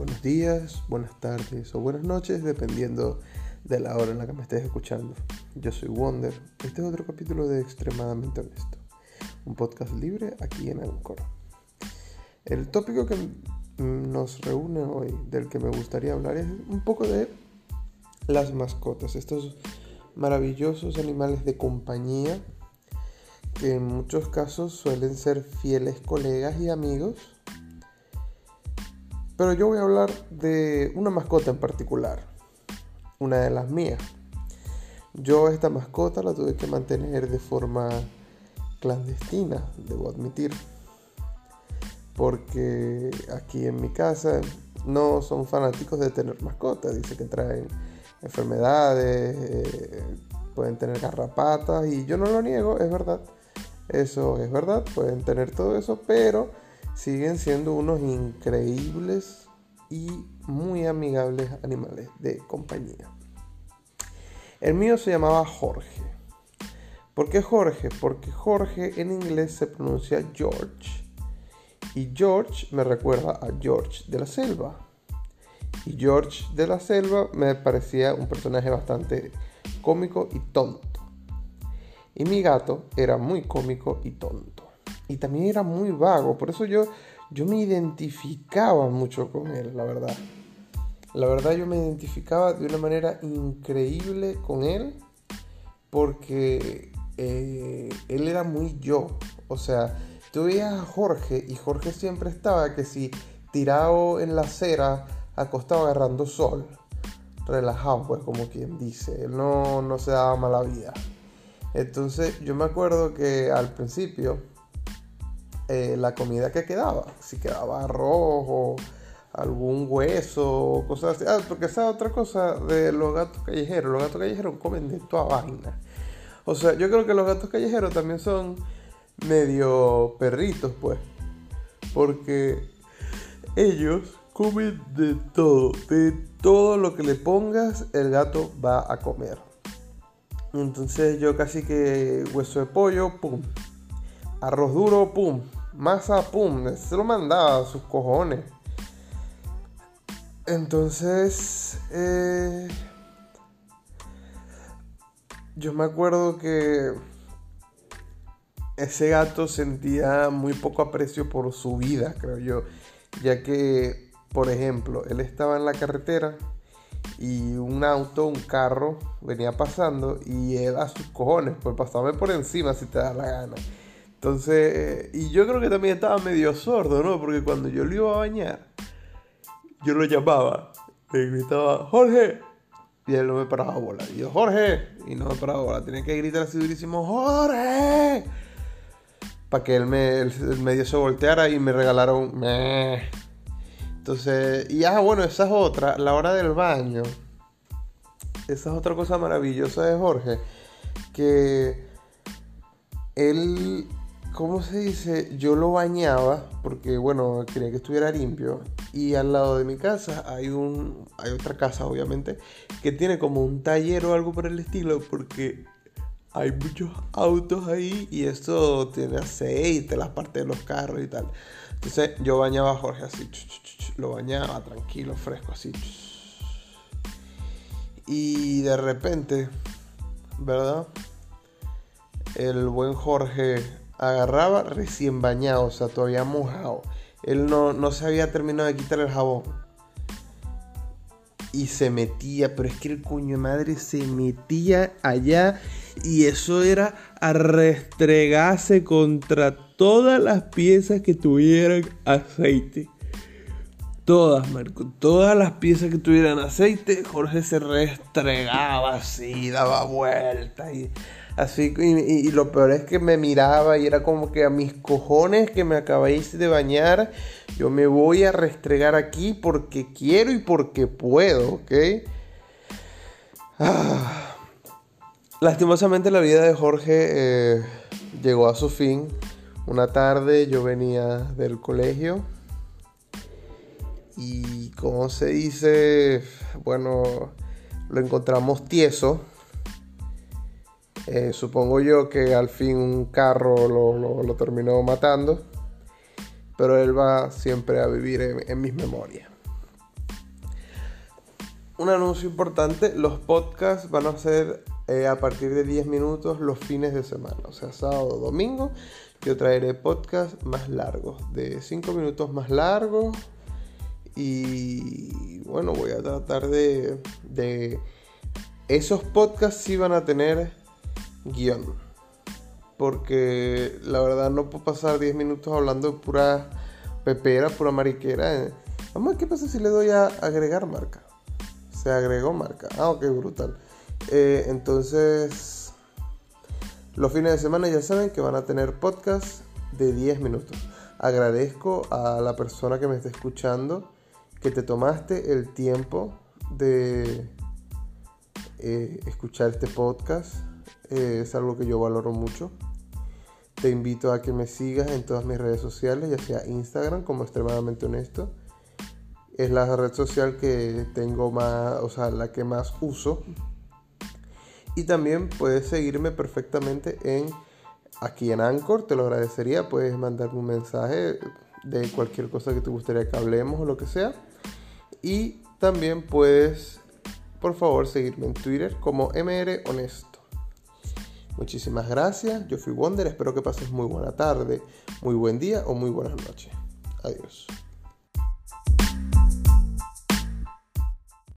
buenos días, buenas tardes o buenas noches, dependiendo de la hora en la que me estés escuchando. Yo soy Wonder. Este es otro capítulo de Extremadamente Honesto, un podcast libre aquí en Anchor. El tópico que nos reúne hoy, del que me gustaría hablar, es un poco de las mascotas, estos maravillosos animales de compañía que en muchos casos suelen ser fieles colegas y amigos pero yo voy a hablar de una mascota en particular, una de las mías. Yo esta mascota la tuve que mantener de forma clandestina, debo admitir, porque aquí en mi casa no son fanáticos de tener mascotas, dice que traen enfermedades, eh, pueden tener garrapatas y yo no lo niego, es verdad, eso es verdad, pueden tener todo eso, pero siguen siendo unos increíbles y muy amigables animales de compañía. El mío se llamaba Jorge. ¿Por qué Jorge? Porque Jorge en inglés se pronuncia George. Y George me recuerda a George de la Selva. Y George de la Selva me parecía un personaje bastante cómico y tonto. Y mi gato era muy cómico y tonto y también era muy vago. Por eso yo, yo me identificaba mucho con él, la verdad. La verdad yo me identificaba de una manera increíble con él porque eh, él era muy yo. O sea, tú veías a Jorge y Jorge siempre estaba que si tirado en la acera, acostado agarrando sol, relajado, pues como quien dice, él no, no se daba mala vida. Entonces yo me acuerdo que al principio eh, la comida que quedaba. Si quedaba arroz o algún hueso cosas así. Ah, porque esa otra cosa de los gatos callejeros. Los gatos callejeros comen de toda vaina. O sea, yo creo que los gatos callejeros también son medio perritos, pues. Porque ellos comen de todo. De todo lo que le pongas, el gato va a comer. Entonces yo casi que hueso de pollo, pum. Arroz duro, pum masa, pum, se lo mandaba a sus cojones. Entonces, eh, yo me acuerdo que ese gato sentía muy poco aprecio por su vida, creo yo, ya que, por ejemplo, él estaba en la carretera y un auto, un carro venía pasando y él a sus cojones, pues pasaba por encima si te da la gana. Entonces, y yo creo que también estaba medio sordo, ¿no? Porque cuando yo lo iba a bañar, yo lo llamaba, le gritaba, Jorge, y él no me paraba bola. Y yo, Jorge, y no me paraba bola. Tenía que gritar así durísimo, Jorge, para que él, me, medio se volteara y me regalara un meh. Entonces, y ah, bueno, esa es otra, la hora del baño. Esa es otra cosa maravillosa de Jorge, que él ¿cómo se dice? Yo lo bañaba porque, bueno, quería que estuviera limpio. Y al lado de mi casa hay, un, hay otra casa, obviamente, que tiene como un taller o algo por el estilo porque hay muchos autos ahí y esto tiene aceite, las partes de los carros y tal. Entonces yo bañaba a Jorge así, lo bañaba tranquilo, fresco, así. Y de repente, ¿verdad? El buen Jorge agarraba recién bañado, o sea, todavía mojado. Él no, se había terminado de quitar el jabón. Y se metía, pero es que el coño de madre se metía allá y eso era a restregarse contra todas las piezas que tuvieran aceite. Todas, Marco, todas las piezas que tuvieran aceite, Jorge se restregaba así, daba vueltas y Así, y, lo peor es que me miraba y era como que a mis cojones que me acabáis de bañar, yo me voy a restregar aquí porque quiero y porque puedo, ¿ok? Ah. Lastimosamente la vida de Jorge eh, llegó a su fin. Una tarde yo venía del colegio y como se dice, bueno, lo encontramos tieso eh, supongo yo que al fin un carro lo, terminó matando, pero él va siempre a vivir en, mis memorias. un anuncio importante, los podcasts van a ser eh, a partir de 10 minutos los fines de semana, o sea, sábado, domingo, yo traeré podcasts más largos, de 5 minutos más largos. Y bueno, voy a tratar de, de... Esos podcasts sí van a tener guion. Porque la verdad no puedo pasar 10 minutos hablando de pura pepera, pura mariquera. Vamos a ver qué pasa si le doy a agregar marca. Se agregó marca. Ah, ok, brutal. Eh, entonces, los fines de semana ya saben que van a tener podcast de 10 minutos. Agradezco a la persona que me está escuchando que te tomaste el tiempo de eh, escuchar este podcast. Eh, es algo que yo valoro mucho. Te invito a que me sigas en todas mis redes sociales, ya sea Instagram como extremadamente honesto. Es la red social que tengo más, o sea, la que más uso. Y también puedes seguirme perfectamente en aquí en Anchor, te lo agradecería. Puedes mandarme un mensaje de cualquier cosa que te gustaría que hablemos o lo que sea. Y también puedes, por favor, seguirme en Twitter como MR Honesto. Muchísimas gracias, yo fui Wonder, espero que pases muy buena tarde, muy buen día o muy buenas noches. Adiós.